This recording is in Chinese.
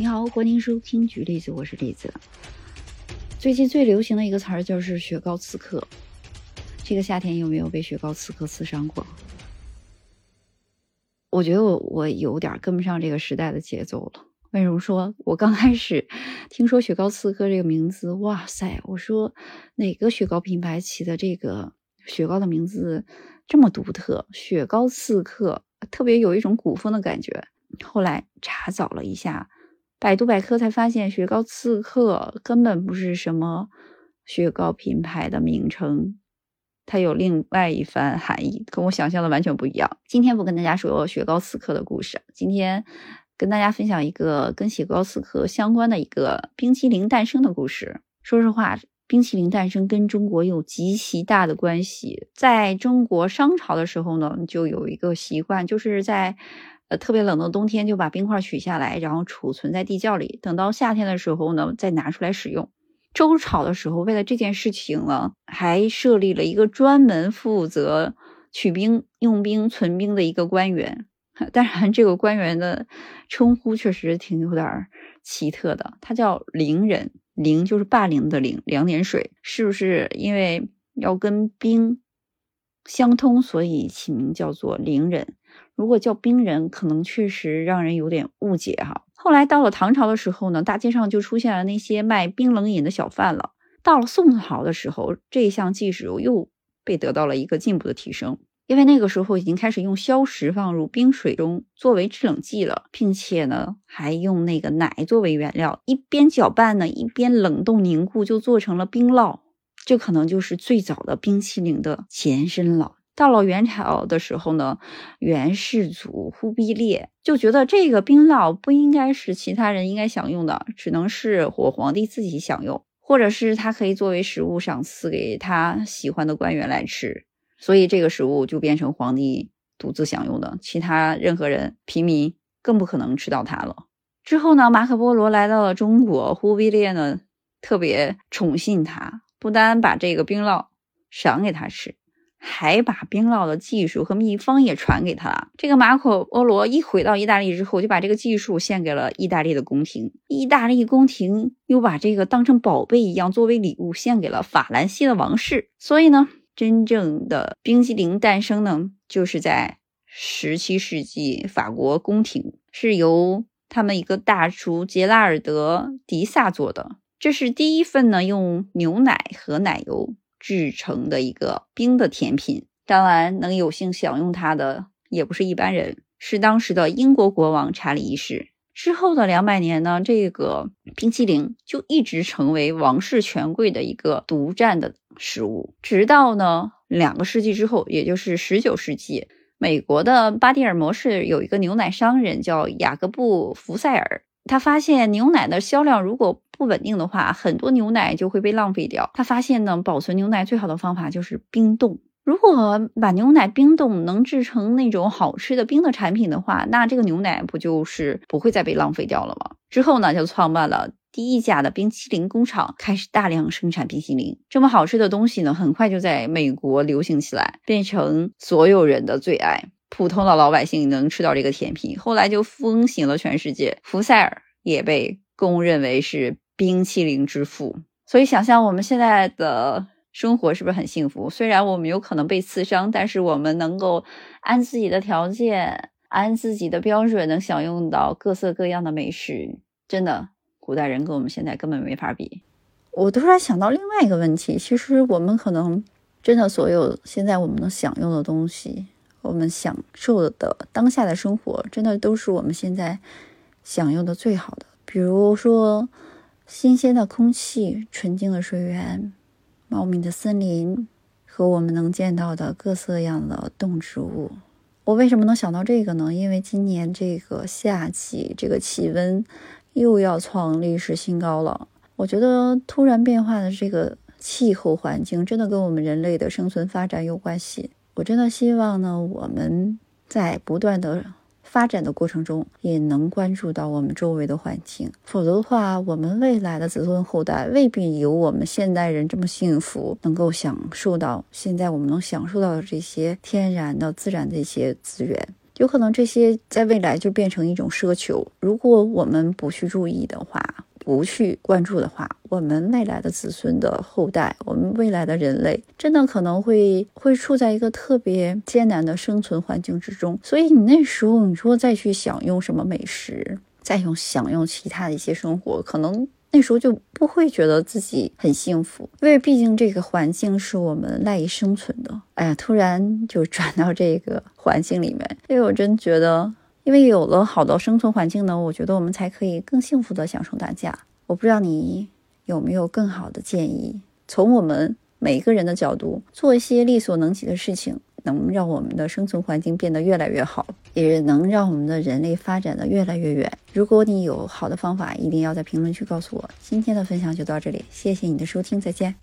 你好，欢迎收听举例子，我是栗子。最近最流行的一个词儿就是雪糕刺客。这个夏天有没有被雪糕刺客刺伤过？我觉得我我有点跟不上这个时代的节奏了。为什么说我刚开始听说雪糕刺客这个名字，哇塞！我说哪个雪糕品牌起的这个雪糕的名字这么独特？雪糕刺客特别有一种古风的感觉。后来查找了一下百度百科，才发现雪糕刺客根本不是什么雪糕品牌的名称，它有另外一番含义，跟我想象的完全不一样。今天不跟大家说雪糕刺客的故事，今天。跟大家分享一个跟雪糕刺客相关的一个冰淇淋诞生的故事。说实话，冰淇淋诞生跟中国有极其大的关系。在中国商朝的时候呢，就有一个习惯，就是在呃特别冷的冬天就把冰块取下来，然后储存在地窖里，等到夏天的时候呢再拿出来使用。周朝的时候，为了这件事情呢，还设立了一个专门负责取冰、用冰、存冰的一个官员。当然，这个官员的称呼确实挺有点奇特的，他叫凌人，凌就是霸凌的凌，两点水，是不是因为要跟冰相通，所以起名叫做凌人？如果叫冰人，可能确实让人有点误解哈。后来到了唐朝的时候呢，大街上就出现了那些卖冰冷饮的小贩了。到了宋朝的时候，这项技术又被得到了一个进步的提升。因为那个时候已经开始用硝石放入冰水中作为制冷剂了，并且呢还用那个奶作为原料，一边搅拌呢一边冷冻凝固，就做成了冰酪。这可能就是最早的冰淇淋的前身了。到了元朝的时候呢，元世祖忽必烈就觉得这个冰酪不应该是其他人应该享用的，只能是我皇帝自己享用，或者是他可以作为食物赏赐给他喜欢的官员来吃。所以这个食物就变成皇帝独自享用的，其他任何人、平民更不可能吃到它了。之后呢，马可波罗来到了中国，忽必烈呢特别宠信他，不单把这个冰酪赏给他吃，还把冰酪的技术和秘方也传给他。这个马可波罗一回到意大利之后，就把这个技术献给了意大利的宫廷，意大利宫廷又把这个当成宝贝一样作为礼物献给了法兰西的王室。所以呢。真正的冰激凌诞生呢，就是在十七世纪法国宫廷，是由他们一个大厨杰拉尔德·迪萨做的。这是第一份呢用牛奶和奶油制成的一个冰的甜品。当然，能有幸享用它的也不是一般人，是当时的英国国王查理一世。之后的两百年呢，这个冰淇淋就一直成为王室权贵的一个独占的食物。直到呢两个世纪之后，也就是十九世纪，美国的巴蒂尔模式有一个牛奶商人叫雅各布·福塞尔，他发现牛奶的销量如果不稳定的话，很多牛奶就会被浪费掉。他发现呢，保存牛奶最好的方法就是冰冻。如果把牛奶冰冻能制成那种好吃的冰的产品的话，那这个牛奶不就是不会再被浪费掉了吗？之后呢，就创办了第一家的冰淇淋工厂，开始大量生产冰淇淋。这么好吃的东西呢，很快就在美国流行起来，变成所有人的最爱。普通的老百姓能吃到这个甜品，后来就风行了全世界。福塞尔也被公认为是冰淇淋之父。所以，想象我们现在的。生活是不是很幸福？虽然我们有可能被刺伤，但是我们能够按自己的条件、按自己的标准，能享用到各色各样的美食。真的，古代人跟我们现在根本没法比。我突然想到另外一个问题：其实我们可能真的所有现在我们能享用的东西，我们享受的当下的生活，真的都是我们现在享用的最好的。比如说，新鲜的空气、纯净的水源。茂密的森林和我们能见到的各色样的动植物，我为什么能想到这个呢？因为今年这个夏季，这个气温又要创历史新高了。我觉得突然变化的这个气候环境，真的跟我们人类的生存发展有关系。我真的希望呢，我们在不断的。发展的过程中，也能关注到我们周围的环境，否则的话，我们未来的子孙后代未必有我们现代人这么幸福，能够享受到现在我们能享受到的这些天然的、自然的一些资源。有可能这些在未来就变成一种奢求。如果我们不去注意的话，不去关注的话，我们未来的子孙的后代，我们未来的人类，真的可能会会处在一个特别艰难的生存环境之中。所以你那时候，你说再去享用什么美食，再用享用其他的一些生活，可能。那时候就不会觉得自己很幸福，因为毕竟这个环境是我们赖以生存的。哎呀，突然就转到这个环境里面，因为我真觉得，因为有了好的生存环境呢，我觉得我们才可以更幸福的享受大家。我不知道你有没有更好的建议，从我们每一个人的角度做一些力所能及的事情。能让我们的生存环境变得越来越好，也能让我们的人类发展的越来越远。如果你有好的方法，一定要在评论区告诉我。今天的分享就到这里，谢谢你的收听，再见。